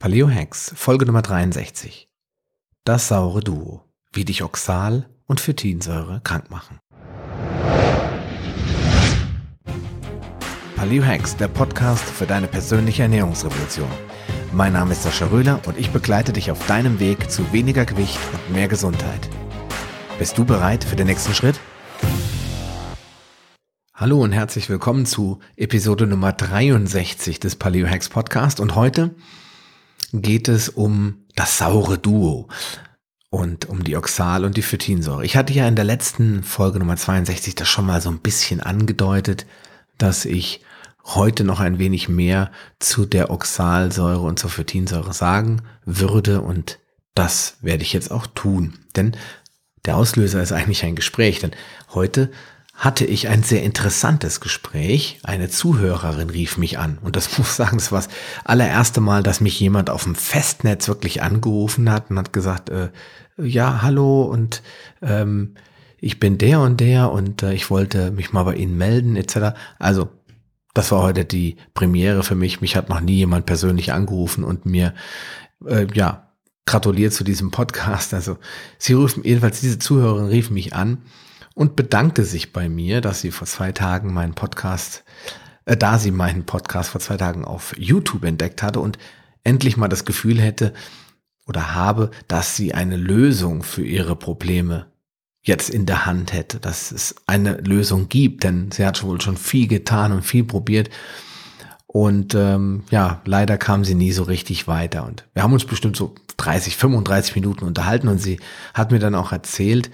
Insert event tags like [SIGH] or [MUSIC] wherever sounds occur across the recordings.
Paleo Hacks, Folge Nummer 63. Das saure Duo, wie dich Oxal und Phytinsäure krank machen. Paleo Hacks, der Podcast für deine persönliche Ernährungsrevolution. Mein Name ist Sascha Röhler und ich begleite dich auf deinem Weg zu weniger Gewicht und mehr Gesundheit. Bist du bereit für den nächsten Schritt? Hallo und herzlich willkommen zu Episode Nummer 63 des Paleo Hacks Podcast und heute geht es um das saure Duo und um die Oxal- und die Phytinsäure. Ich hatte ja in der letzten Folge Nummer 62 das schon mal so ein bisschen angedeutet, dass ich heute noch ein wenig mehr zu der Oxalsäure und zur Phytinsäure sagen würde und das werde ich jetzt auch tun. Denn der Auslöser ist eigentlich ein Gespräch, denn heute hatte ich ein sehr interessantes Gespräch. Eine Zuhörerin rief mich an. Und das [LAUGHS] muss ich sagen, das war das allererste Mal, dass mich jemand auf dem Festnetz wirklich angerufen hat und hat gesagt, äh, ja, hallo und ähm, ich bin der und der und äh, ich wollte mich mal bei Ihnen melden, etc. Also, das war heute die Premiere für mich. Mich hat noch nie jemand persönlich angerufen und mir, äh, ja, gratuliert zu diesem Podcast. Also, sie rufen, jedenfalls diese Zuhörerin rief mich an und bedankte sich bei mir, dass sie vor zwei Tagen meinen Podcast, äh, da sie meinen Podcast vor zwei Tagen auf YouTube entdeckt hatte und endlich mal das Gefühl hätte oder habe, dass sie eine Lösung für ihre Probleme jetzt in der Hand hätte, dass es eine Lösung gibt, denn sie hat wohl schon viel getan und viel probiert. Und ähm, ja, leider kam sie nie so richtig weiter. Und wir haben uns bestimmt so 30, 35 Minuten unterhalten und sie hat mir dann auch erzählt,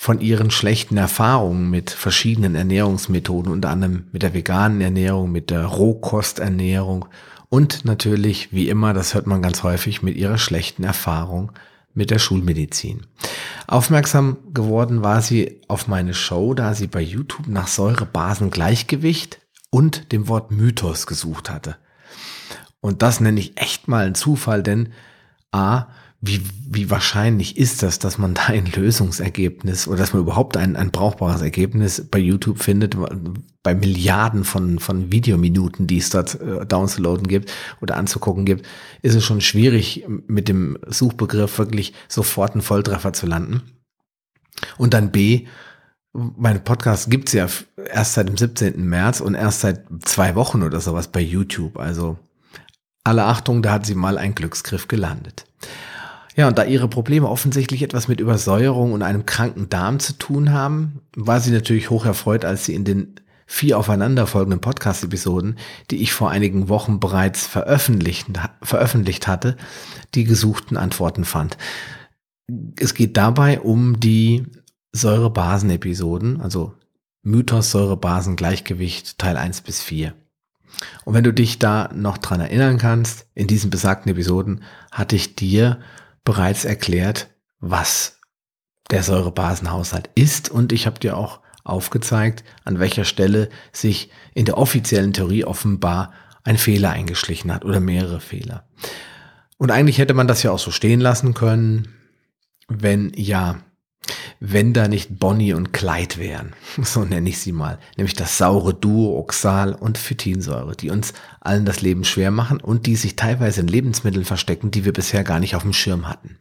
von ihren schlechten Erfahrungen mit verschiedenen Ernährungsmethoden, unter anderem mit der veganen Ernährung, mit der Rohkosternährung und natürlich, wie immer, das hört man ganz häufig, mit ihrer schlechten Erfahrung mit der Schulmedizin. Aufmerksam geworden war sie auf meine Show, da sie bei YouTube nach Säurebasengleichgewicht und dem Wort Mythos gesucht hatte. Und das nenne ich echt mal einen Zufall, denn A, wie, wie wahrscheinlich ist das, dass man da ein Lösungsergebnis oder dass man überhaupt ein, ein brauchbares Ergebnis bei YouTube findet, bei Milliarden von, von Videominuten, die es dort äh, downzuladen gibt oder anzugucken gibt, ist es schon schwierig, mit dem Suchbegriff wirklich sofort einen Volltreffer zu landen. Und dann B, mein Podcast gibt's ja erst seit dem 17. März und erst seit zwei Wochen oder sowas bei YouTube. Also alle Achtung, da hat sie mal ein Glücksgriff gelandet. Ja, und da ihre Probleme offensichtlich etwas mit Übersäuerung und einem kranken Darm zu tun haben, war sie natürlich hoch erfreut, als sie in den vier aufeinanderfolgenden Podcast-Episoden, die ich vor einigen Wochen bereits veröffentlicht, veröffentlicht hatte, die gesuchten Antworten fand. Es geht dabei um die Säurebasen-Episoden, also Mythos Säurebasen-Gleichgewicht Teil 1 bis 4. Und wenn du dich da noch dran erinnern kannst, in diesen besagten Episoden hatte ich dir bereits erklärt, was der Säurebasenhaushalt ist und ich habe dir auch aufgezeigt, an welcher Stelle sich in der offiziellen Theorie offenbar ein Fehler eingeschlichen hat oder mehrere Fehler. Und eigentlich hätte man das ja auch so stehen lassen können, wenn ja, wenn da nicht Bonnie und Clyde wären, [LAUGHS] so nenne ich sie mal, nämlich das saure Duo Oxal und Phytinsäure, die uns allen das Leben schwer machen und die sich teilweise in Lebensmitteln verstecken, die wir bisher gar nicht auf dem Schirm hatten.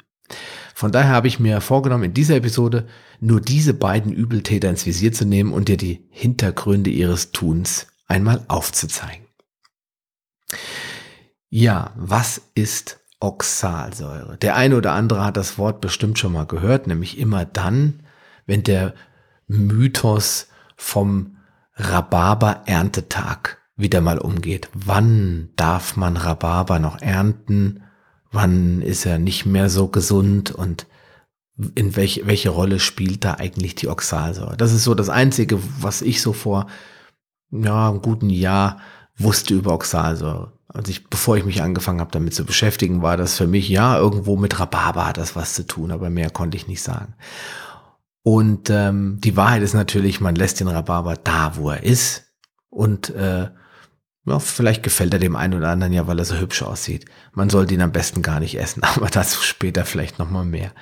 Von daher habe ich mir vorgenommen, in dieser Episode nur diese beiden Übeltäter ins Visier zu nehmen und dir die Hintergründe ihres Tuns einmal aufzuzeigen. Ja, was ist Oxalsäure? Der eine oder andere hat das Wort bestimmt schon mal gehört, nämlich immer dann, wenn der Mythos vom Rhabarber-Erntetag wieder mal umgeht. Wann darf man Rhabarber noch ernten? Wann ist er nicht mehr so gesund und in welche, welche Rolle spielt da eigentlich die Oxalsäure? Das ist so das Einzige, was ich so vor ja, einem guten Jahr wusste über Oxalsäure. Als ich, bevor ich mich angefangen habe, damit zu beschäftigen, war das für mich, ja, irgendwo mit Rhabarber hat das was zu tun, aber mehr konnte ich nicht sagen. Und ähm, die Wahrheit ist natürlich, man lässt den Rhabarber da, wo er ist. Und äh, ja, vielleicht gefällt er dem einen oder anderen ja, weil er so hübsch aussieht. Man sollte ihn am besten gar nicht essen, [LAUGHS] aber dazu später vielleicht nochmal mehr.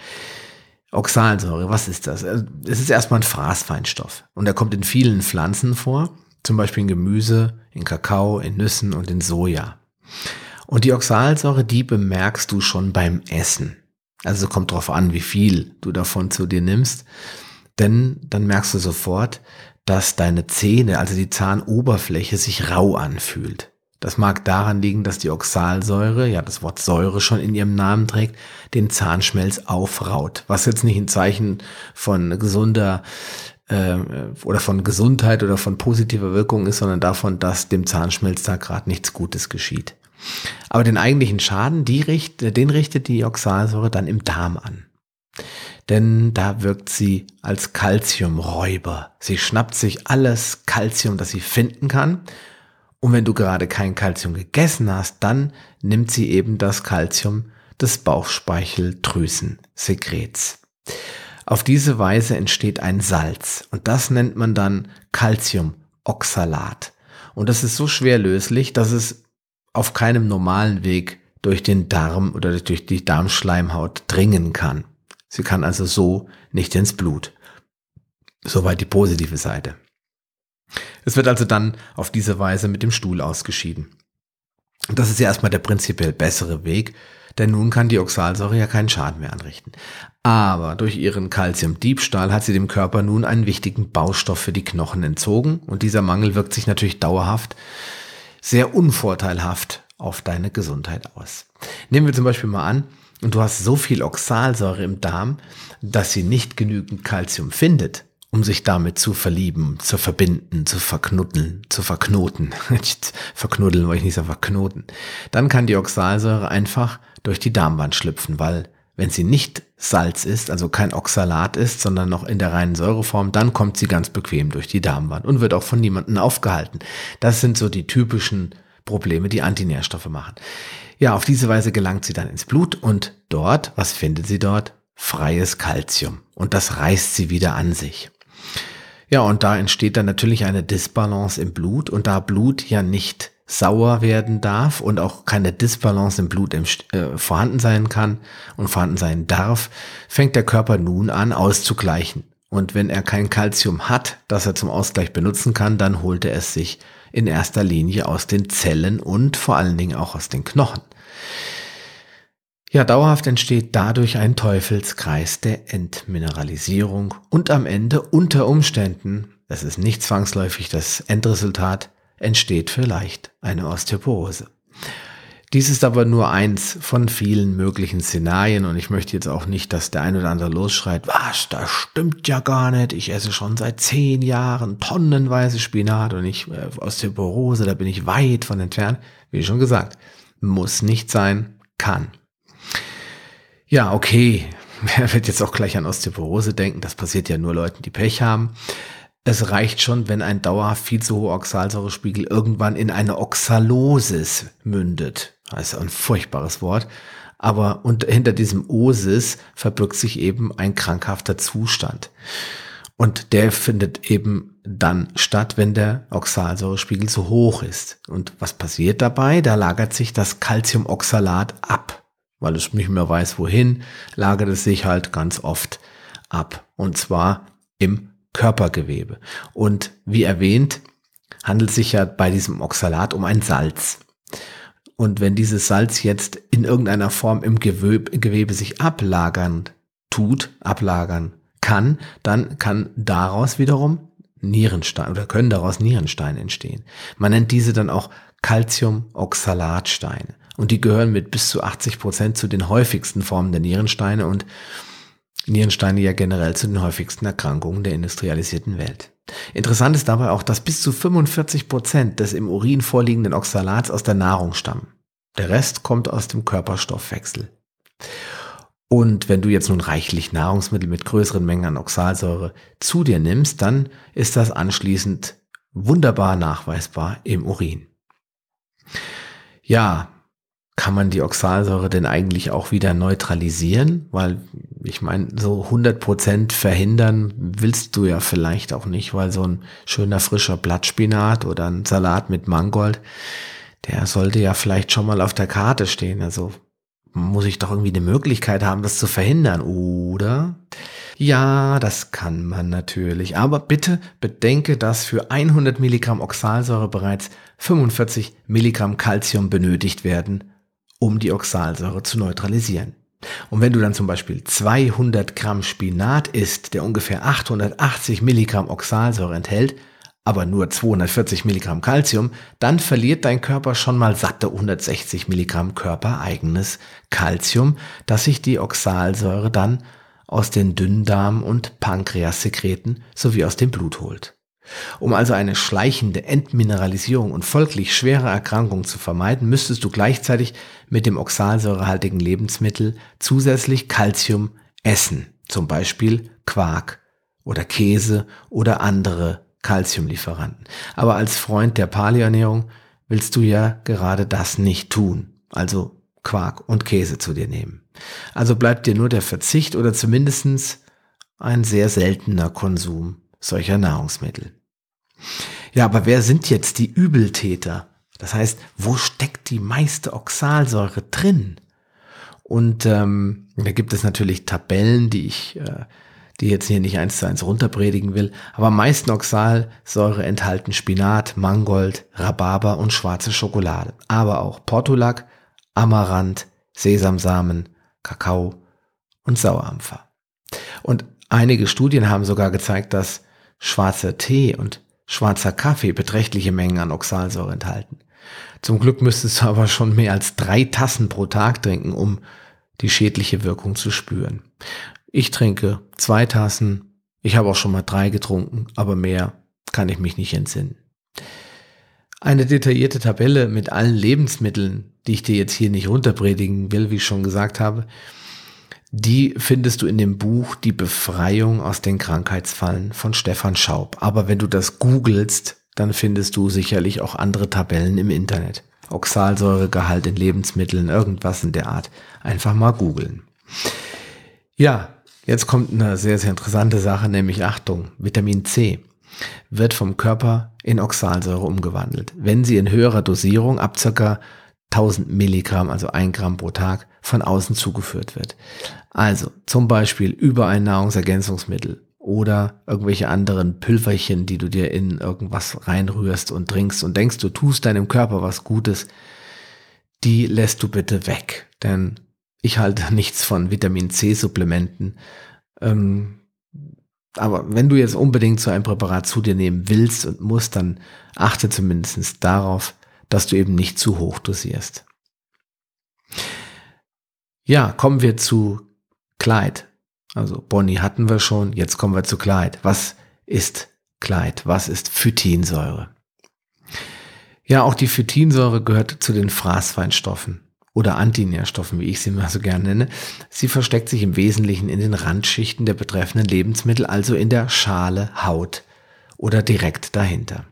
Oxalsäure, was ist das? Äh, es ist erstmal ein Fraßfeinstoff und er kommt in vielen Pflanzen vor, zum Beispiel in Gemüse, in Kakao, in Nüssen und in Soja. Und die Oxalsäure, die bemerkst du schon beim Essen. Also kommt drauf an, wie viel du davon zu dir nimmst. Denn dann merkst du sofort, dass deine Zähne, also die Zahnoberfläche, sich rau anfühlt. Das mag daran liegen, dass die Oxalsäure, ja das Wort Säure schon in ihrem Namen trägt, den Zahnschmelz aufraut. Was jetzt nicht ein Zeichen von gesunder äh, oder von Gesundheit oder von positiver Wirkung ist, sondern davon, dass dem Zahnschmelz da gerade nichts Gutes geschieht. Aber den eigentlichen Schaden, die richt, den richtet die Oxalsäure dann im Darm an. Denn da wirkt sie als Calciumräuber. Sie schnappt sich alles Calcium, das sie finden kann. Und wenn du gerade kein Calcium gegessen hast, dann nimmt sie eben das Calcium des Bauchspeicheldrüsensekrets. Auf diese Weise entsteht ein Salz und das nennt man dann Calciumoxalat. Und das ist so schwer löslich, dass es auf keinem normalen Weg durch den Darm oder durch die Darmschleimhaut dringen kann. Sie kann also so nicht ins Blut. Soweit die positive Seite. Es wird also dann auf diese Weise mit dem Stuhl ausgeschieden. Das ist ja erstmal der prinzipiell bessere Weg, denn nun kann die Oxalsäure ja keinen Schaden mehr anrichten. Aber durch ihren Calciumdiebstahl hat sie dem Körper nun einen wichtigen Baustoff für die Knochen entzogen und dieser Mangel wirkt sich natürlich dauerhaft sehr unvorteilhaft auf deine Gesundheit aus. Nehmen wir zum Beispiel mal an, und du hast so viel Oxalsäure im Darm, dass sie nicht genügend Kalzium findet, um sich damit zu verlieben, zu verbinden, zu verknuddeln, zu verknoten. [LAUGHS] Verknuddeln wollte ich nicht sagen, verknoten. Dann kann die Oxalsäure einfach durch die Darmwand schlüpfen, weil wenn sie nicht Salz ist, also kein Oxalat ist, sondern noch in der reinen Säureform, dann kommt sie ganz bequem durch die Darmwand und wird auch von niemandem aufgehalten. Das sind so die typischen Probleme, die Antinährstoffe machen. Ja, auf diese Weise gelangt sie dann ins Blut und dort, was findet sie dort? Freies Kalzium. Und das reißt sie wieder an sich. Ja, und da entsteht dann natürlich eine Disbalance im Blut und da Blut ja nicht sauer werden darf und auch keine Disbalance im Blut im, äh, vorhanden sein kann und vorhanden sein darf, fängt der Körper nun an auszugleichen. Und wenn er kein Kalzium hat, das er zum Ausgleich benutzen kann, dann holt er es sich in erster Linie aus den Zellen und vor allen Dingen auch aus den Knochen. Ja, dauerhaft entsteht dadurch ein Teufelskreis der Entmineralisierung und am Ende unter Umständen, das ist nicht zwangsläufig das Endresultat, entsteht vielleicht eine Osteoporose. Dies ist aber nur eins von vielen möglichen Szenarien und ich möchte jetzt auch nicht, dass der ein oder andere losschreit, was, das stimmt ja gar nicht, ich esse schon seit zehn Jahren tonnenweise Spinat und ich äh, Osteoporose, da bin ich weit von entfernt. Wie schon gesagt, muss nicht sein, kann. Ja, okay, [LAUGHS] wer wird jetzt auch gleich an Osteoporose denken, das passiert ja nur Leuten, die Pech haben. Es reicht schon, wenn ein dauerhaft viel zu hoher Oxalsäurespiegel irgendwann in eine Oxalosis mündet. Das ist ein furchtbares Wort. Aber und hinter diesem Osis verbirgt sich eben ein krankhafter Zustand. Und der findet eben dann statt, wenn der Oxalsäurespiegel zu hoch ist. Und was passiert dabei? Da lagert sich das Calciumoxalat ab. Weil es nicht mehr weiß, wohin, lagert es sich halt ganz oft ab. Und zwar im Körpergewebe. Und wie erwähnt, handelt sich ja bei diesem Oxalat um ein Salz. Und wenn dieses Salz jetzt in irgendeiner Form im Gewebe, Gewebe sich ablagern tut, ablagern kann, dann kann daraus wiederum Nierenstein oder können daraus Nierensteine entstehen. Man nennt diese dann auch Calciumoxalatsteine. Und die gehören mit bis zu 80 Prozent zu den häufigsten Formen der Nierensteine und Nierensteine ja generell zu den häufigsten Erkrankungen der industrialisierten Welt. Interessant ist dabei auch, dass bis zu 45 Prozent des im Urin vorliegenden Oxalats aus der Nahrung stammen. Der Rest kommt aus dem Körperstoffwechsel. Und wenn du jetzt nun reichlich Nahrungsmittel mit größeren Mengen an Oxalsäure zu dir nimmst, dann ist das anschließend wunderbar nachweisbar im Urin. Ja, kann man die Oxalsäure denn eigentlich auch wieder neutralisieren? Weil ich meine, so 100 Prozent verhindern willst du ja vielleicht auch nicht, weil so ein schöner frischer Blattspinat oder ein Salat mit Mangold, der sollte ja vielleicht schon mal auf der Karte stehen. Also muss ich doch irgendwie eine Möglichkeit haben, das zu verhindern, oder? Ja, das kann man natürlich. Aber bitte bedenke, dass für 100 Milligramm Oxalsäure bereits 45 Milligramm Calcium benötigt werden um die Oxalsäure zu neutralisieren. Und wenn du dann zum Beispiel 200 Gramm Spinat isst, der ungefähr 880 Milligramm Oxalsäure enthält, aber nur 240 Milligramm Calcium, dann verliert dein Körper schon mal satte 160 Milligramm körpereigenes Calcium, das sich die Oxalsäure dann aus den Dünndarm- und Pankreassekreten sowie aus dem Blut holt. Um also eine schleichende Entmineralisierung und folglich schwere Erkrankungen zu vermeiden, müsstest du gleichzeitig mit dem oxalsäurehaltigen Lebensmittel zusätzlich Calcium essen, zum Beispiel Quark oder Käse oder andere Calciumlieferanten. Aber als Freund der Paleoernährung willst du ja gerade das nicht tun, also Quark und Käse zu dir nehmen. Also bleibt dir nur der Verzicht oder zumindestens ein sehr seltener Konsum solcher Nahrungsmittel. Ja, aber wer sind jetzt die Übeltäter? Das heißt, wo steckt die meiste Oxalsäure drin? Und ähm, da gibt es natürlich Tabellen, die ich, äh, die jetzt hier nicht eins zu eins runterpredigen will. Aber am meisten Oxalsäure enthalten Spinat, Mangold, Rhabarber und schwarze Schokolade. Aber auch Portulak, Amaranth, Sesamsamen, Kakao und Sauerampfer. Und einige Studien haben sogar gezeigt, dass schwarzer Tee und schwarzer Kaffee beträchtliche Mengen an Oxalsäure enthalten. Zum Glück müsstest du aber schon mehr als drei Tassen pro Tag trinken, um die schädliche Wirkung zu spüren. Ich trinke zwei Tassen, ich habe auch schon mal drei getrunken, aber mehr kann ich mich nicht entsinnen. Eine detaillierte Tabelle mit allen Lebensmitteln, die ich dir jetzt hier nicht runterpredigen will, wie ich schon gesagt habe, die findest du in dem Buch Die Befreiung aus den Krankheitsfallen von Stefan Schaub. Aber wenn du das googelst, dann findest du sicherlich auch andere Tabellen im Internet. Oxalsäuregehalt in Lebensmitteln, irgendwas in der Art. Einfach mal googeln. Ja, jetzt kommt eine sehr, sehr interessante Sache, nämlich Achtung, Vitamin C wird vom Körper in Oxalsäure umgewandelt. Wenn sie in höherer Dosierung ab circa 1000 Milligramm, also ein Gramm pro Tag, von außen zugeführt wird. Also zum Beispiel über ein Nahrungsergänzungsmittel oder irgendwelche anderen Pülverchen, die du dir in irgendwas reinrührst und trinkst und denkst, du tust deinem Körper was Gutes, die lässt du bitte weg. Denn ich halte [LAUGHS] nichts von Vitamin C-Supplementen. Ähm, aber wenn du jetzt unbedingt so ein Präparat zu dir nehmen willst und musst, dann achte zumindest darauf, dass du eben nicht zu hoch dosierst. Ja, kommen wir zu Clyde. Also Bonnie hatten wir schon, jetzt kommen wir zu Clyde. Was ist Clyde? Was ist Phytinsäure? Ja, auch die Phytinsäure gehört zu den Fraßfeinstoffen oder Antinährstoffen, wie ich sie immer so gerne nenne. Sie versteckt sich im Wesentlichen in den Randschichten der betreffenden Lebensmittel, also in der Schale, Haut oder direkt dahinter.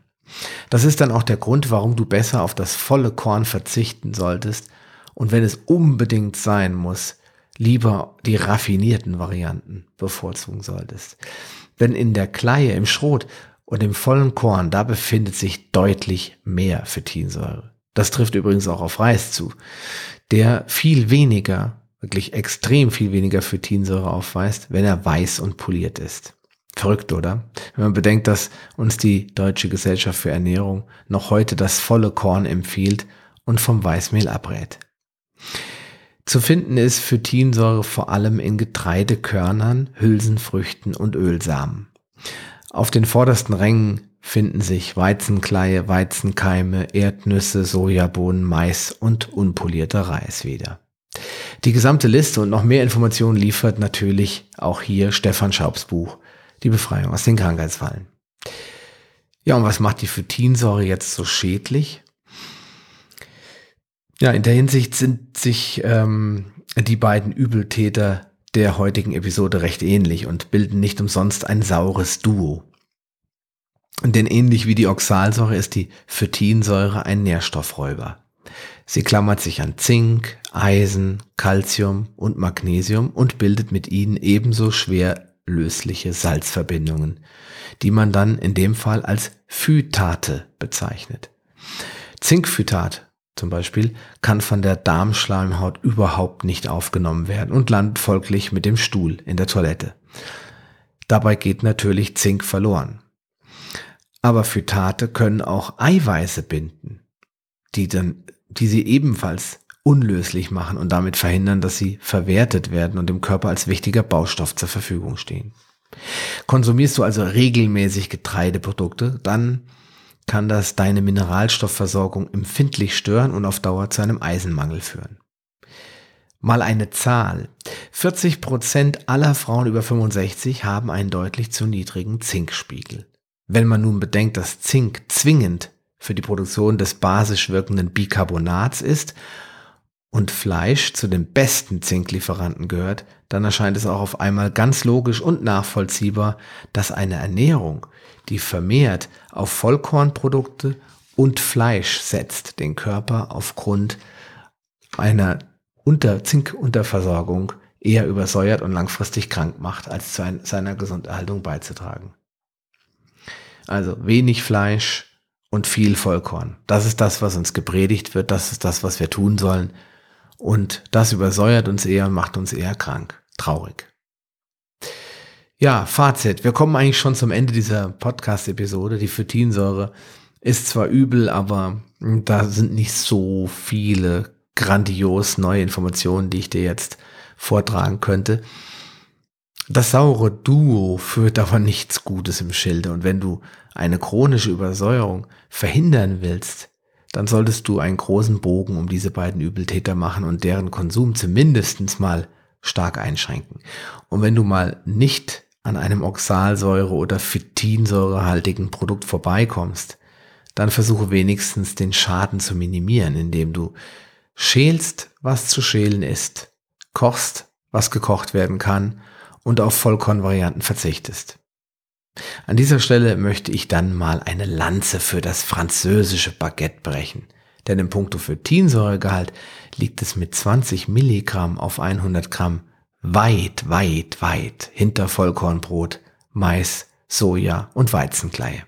Das ist dann auch der Grund, warum du besser auf das volle Korn verzichten solltest und wenn es unbedingt sein muss, lieber die raffinierten Varianten bevorzugen solltest. Denn in der Kleie, im Schrot und im vollen Korn, da befindet sich deutlich mehr Phytinsäure. Das trifft übrigens auch auf Reis zu, der viel weniger, wirklich extrem viel weniger Phytinsäure aufweist, wenn er weiß und poliert ist. Verrückt, oder? Wenn man bedenkt, dass uns die Deutsche Gesellschaft für Ernährung noch heute das volle Korn empfiehlt und vom Weißmehl abrät. Zu finden ist Phytinsäure vor allem in Getreidekörnern, Hülsenfrüchten und Ölsamen. Auf den vordersten Rängen finden sich Weizenkleie, Weizenkeime, Erdnüsse, Sojabohnen, Mais und unpolierter Reis wieder. Die gesamte Liste und noch mehr Informationen liefert natürlich auch hier Stefan Schaubs Buch die Befreiung aus den Krankheitsfallen. Ja, und was macht die Phytinsäure jetzt so schädlich? Ja, in der Hinsicht sind sich ähm, die beiden Übeltäter der heutigen Episode recht ähnlich und bilden nicht umsonst ein saures Duo. Denn ähnlich wie die Oxalsäure ist die Phytinsäure ein Nährstoffräuber. Sie klammert sich an Zink, Eisen, Calcium und Magnesium und bildet mit ihnen ebenso schwer lösliche Salzverbindungen, die man dann in dem Fall als Phytate bezeichnet. Zinkphytat zum Beispiel kann von der Darmschleimhaut überhaupt nicht aufgenommen werden und landet folglich mit dem Stuhl in der Toilette. Dabei geht natürlich Zink verloren. Aber Phytate können auch Eiweiße binden, die dann, die sie ebenfalls unlöslich machen und damit verhindern, dass sie verwertet werden und dem Körper als wichtiger Baustoff zur Verfügung stehen. Konsumierst du also regelmäßig Getreideprodukte, dann kann das deine Mineralstoffversorgung empfindlich stören und auf Dauer zu einem Eisenmangel führen. Mal eine Zahl. 40 Prozent aller Frauen über 65 haben einen deutlich zu niedrigen Zinkspiegel. Wenn man nun bedenkt, dass Zink zwingend für die Produktion des basisch wirkenden Bicarbonats ist und Fleisch zu den besten Zinklieferanten gehört, dann erscheint es auch auf einmal ganz logisch und nachvollziehbar, dass eine Ernährung, die vermehrt auf Vollkornprodukte und Fleisch setzt, den Körper aufgrund einer Unter Zinkunterversorgung eher übersäuert und langfristig krank macht, als zu seiner Gesunderhaltung beizutragen. Also wenig Fleisch und viel Vollkorn. Das ist das, was uns gepredigt wird, das ist das, was wir tun sollen, und das übersäuert uns eher und macht uns eher krank. Traurig. Ja, Fazit. Wir kommen eigentlich schon zum Ende dieser Podcast-Episode. Die Phytinsäure ist zwar übel, aber da sind nicht so viele grandios neue Informationen, die ich dir jetzt vortragen könnte. Das saure Duo führt aber nichts Gutes im Schilde. Und wenn du eine chronische Übersäuerung verhindern willst, dann solltest du einen großen Bogen um diese beiden Übeltäter machen und deren Konsum zumindest mal stark einschränken. Und wenn du mal nicht an einem Oxalsäure- oder Phytinsäurehaltigen Produkt vorbeikommst, dann versuche wenigstens den Schaden zu minimieren, indem du schälst, was zu schälen ist, kochst, was gekocht werden kann und auf Vollkornvarianten verzichtest. An dieser Stelle möchte ich dann mal eine Lanze für das französische Baguette brechen. Denn im Punkto für Tinsäuregehalt liegt es mit 20 Milligramm auf 100 Gramm weit, weit, weit hinter Vollkornbrot, Mais, Soja und Weizenkleie.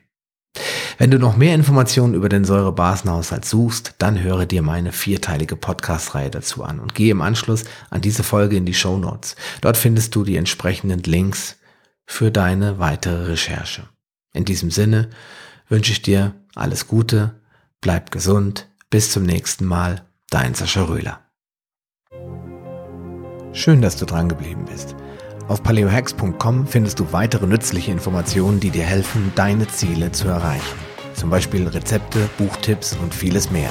Wenn du noch mehr Informationen über den Säurebasenhaushalt suchst, dann höre dir meine vierteilige Podcast-Reihe dazu an und gehe im Anschluss an diese Folge in die Show Notes. Dort findest du die entsprechenden Links für deine weitere Recherche. In diesem Sinne wünsche ich dir alles Gute, bleib gesund, bis zum nächsten Mal, dein Sascha Röhler. Schön, dass du dran geblieben bist. Auf paleohacks.com findest du weitere nützliche Informationen, die dir helfen, deine Ziele zu erreichen. Zum Beispiel Rezepte, Buchtipps und vieles mehr.